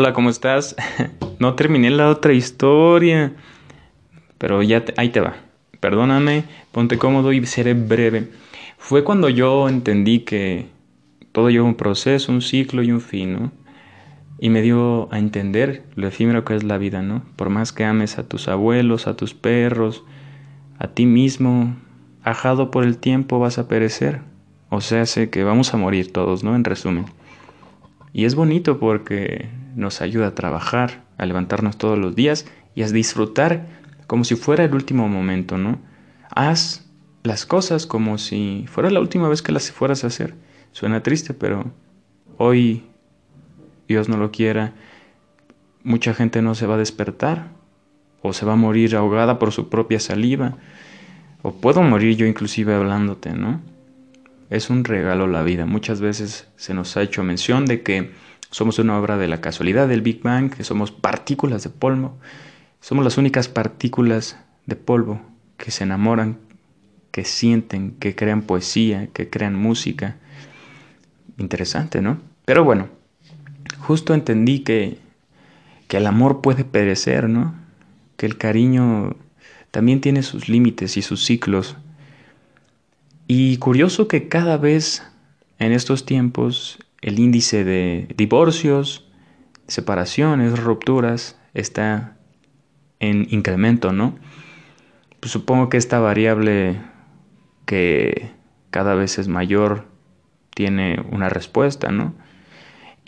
Hola, ¿cómo estás? No terminé la otra historia, pero ya ahí te va. Perdóname, ponte cómodo y seré breve. Fue cuando yo entendí que todo lleva un proceso, un ciclo y un fin, ¿no? Y me dio a entender lo efímero que es la vida, ¿no? Por más que ames a tus abuelos, a tus perros, a ti mismo, ajado por el tiempo vas a perecer. O sea, sé que vamos a morir todos, ¿no? En resumen. Y es bonito porque nos ayuda a trabajar, a levantarnos todos los días y a disfrutar como si fuera el último momento, ¿no? Haz las cosas como si fuera la última vez que las fueras a hacer. Suena triste, pero hoy, Dios no lo quiera, mucha gente no se va a despertar o se va a morir ahogada por su propia saliva o puedo morir yo inclusive hablándote, ¿no? Es un regalo la vida. Muchas veces se nos ha hecho mención de que somos una obra de la casualidad del Big Bang, que somos partículas de polvo. Somos las únicas partículas de polvo que se enamoran, que sienten, que crean poesía, que crean música. Interesante, ¿no? Pero bueno, justo entendí que, que el amor puede perecer, ¿no? Que el cariño también tiene sus límites y sus ciclos. Y curioso que cada vez en estos tiempos el índice de divorcios, separaciones, rupturas está en incremento, ¿no? Pues supongo que esta variable que cada vez es mayor tiene una respuesta, ¿no?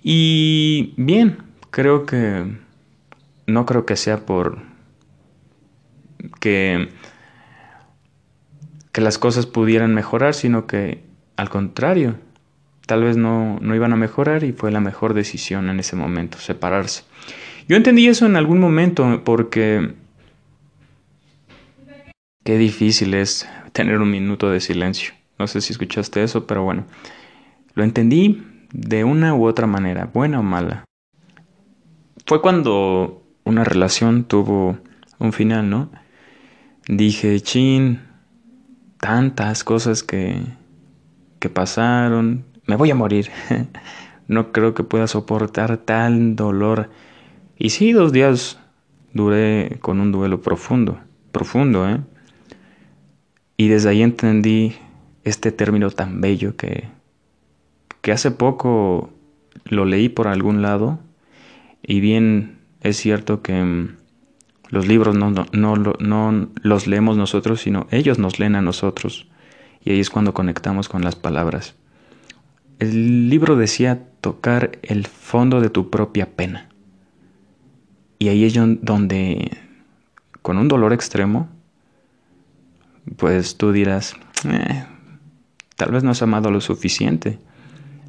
Y bien, creo que no creo que sea por que que las cosas pudieran mejorar, sino que al contrario, tal vez no, no iban a mejorar y fue la mejor decisión en ese momento, separarse. Yo entendí eso en algún momento porque qué difícil es tener un minuto de silencio. No sé si escuchaste eso, pero bueno, lo entendí de una u otra manera, buena o mala. Fue cuando una relación tuvo un final, ¿no? Dije, chin, tantas cosas que, que pasaron, me voy a morir. no creo que pueda soportar tal dolor. Y sí, dos días duré con un duelo profundo, profundo, ¿eh? Y desde ahí entendí este término tan bello que, que hace poco lo leí por algún lado y bien es cierto que mm, los libros no, no, no, los leemos nosotros, sino ellos nos leen a nosotros. Y ahí es cuando conectamos con las palabras. El libro decía tocar el fondo de tu propia pena. Y ahí es donde, con un dolor extremo, pues tú dirás, eh, tal vez no has amado lo suficiente.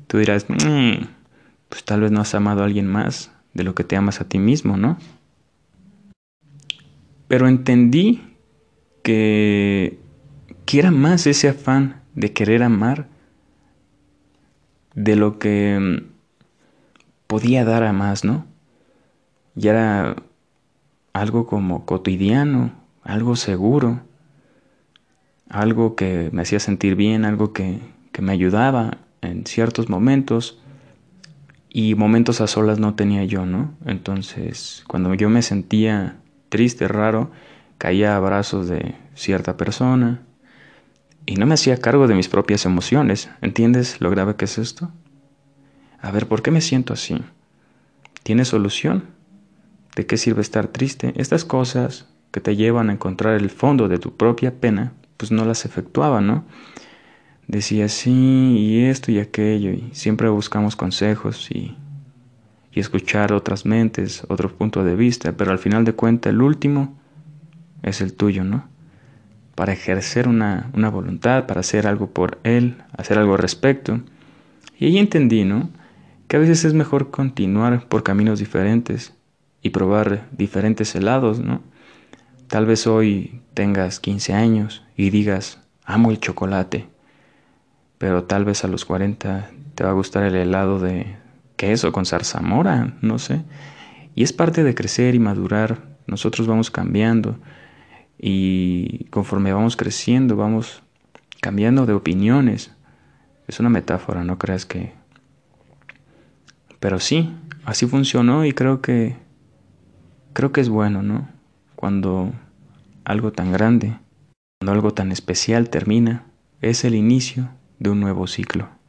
Tú dirás, mm, pues tal vez no has amado a alguien más de lo que te amas a ti mismo, ¿no? Pero entendí que, que era más ese afán de querer amar de lo que mm, podía dar a más, ¿no? Ya era algo como cotidiano, algo seguro, algo que me hacía sentir bien, algo que, que me ayudaba en ciertos momentos y momentos a solas no tenía yo, ¿no? Entonces, cuando yo me sentía triste, raro, caía a brazos de cierta persona y no me hacía cargo de mis propias emociones. ¿Entiendes lo grave que es esto? A ver, ¿por qué me siento así? ¿Tiene solución? ¿De qué sirve estar triste? Estas cosas que te llevan a encontrar el fondo de tu propia pena, pues no las efectuaba, ¿no? Decía sí y esto y aquello y siempre buscamos consejos y y escuchar otras mentes, otro punto de vista, pero al final de cuentas el último es el tuyo, ¿no? Para ejercer una, una voluntad, para hacer algo por él, hacer algo al respecto. Y ahí entendí, ¿no? Que a veces es mejor continuar por caminos diferentes y probar diferentes helados, ¿no? Tal vez hoy tengas 15 años y digas, amo el chocolate, pero tal vez a los 40 te va a gustar el helado de queso, con zarzamora, no sé. Y es parte de crecer y madurar. Nosotros vamos cambiando y conforme vamos creciendo vamos cambiando de opiniones. Es una metáfora, no creas que... Pero sí, así funcionó y creo que creo que es bueno, ¿no? Cuando algo tan grande, cuando algo tan especial termina, es el inicio de un nuevo ciclo.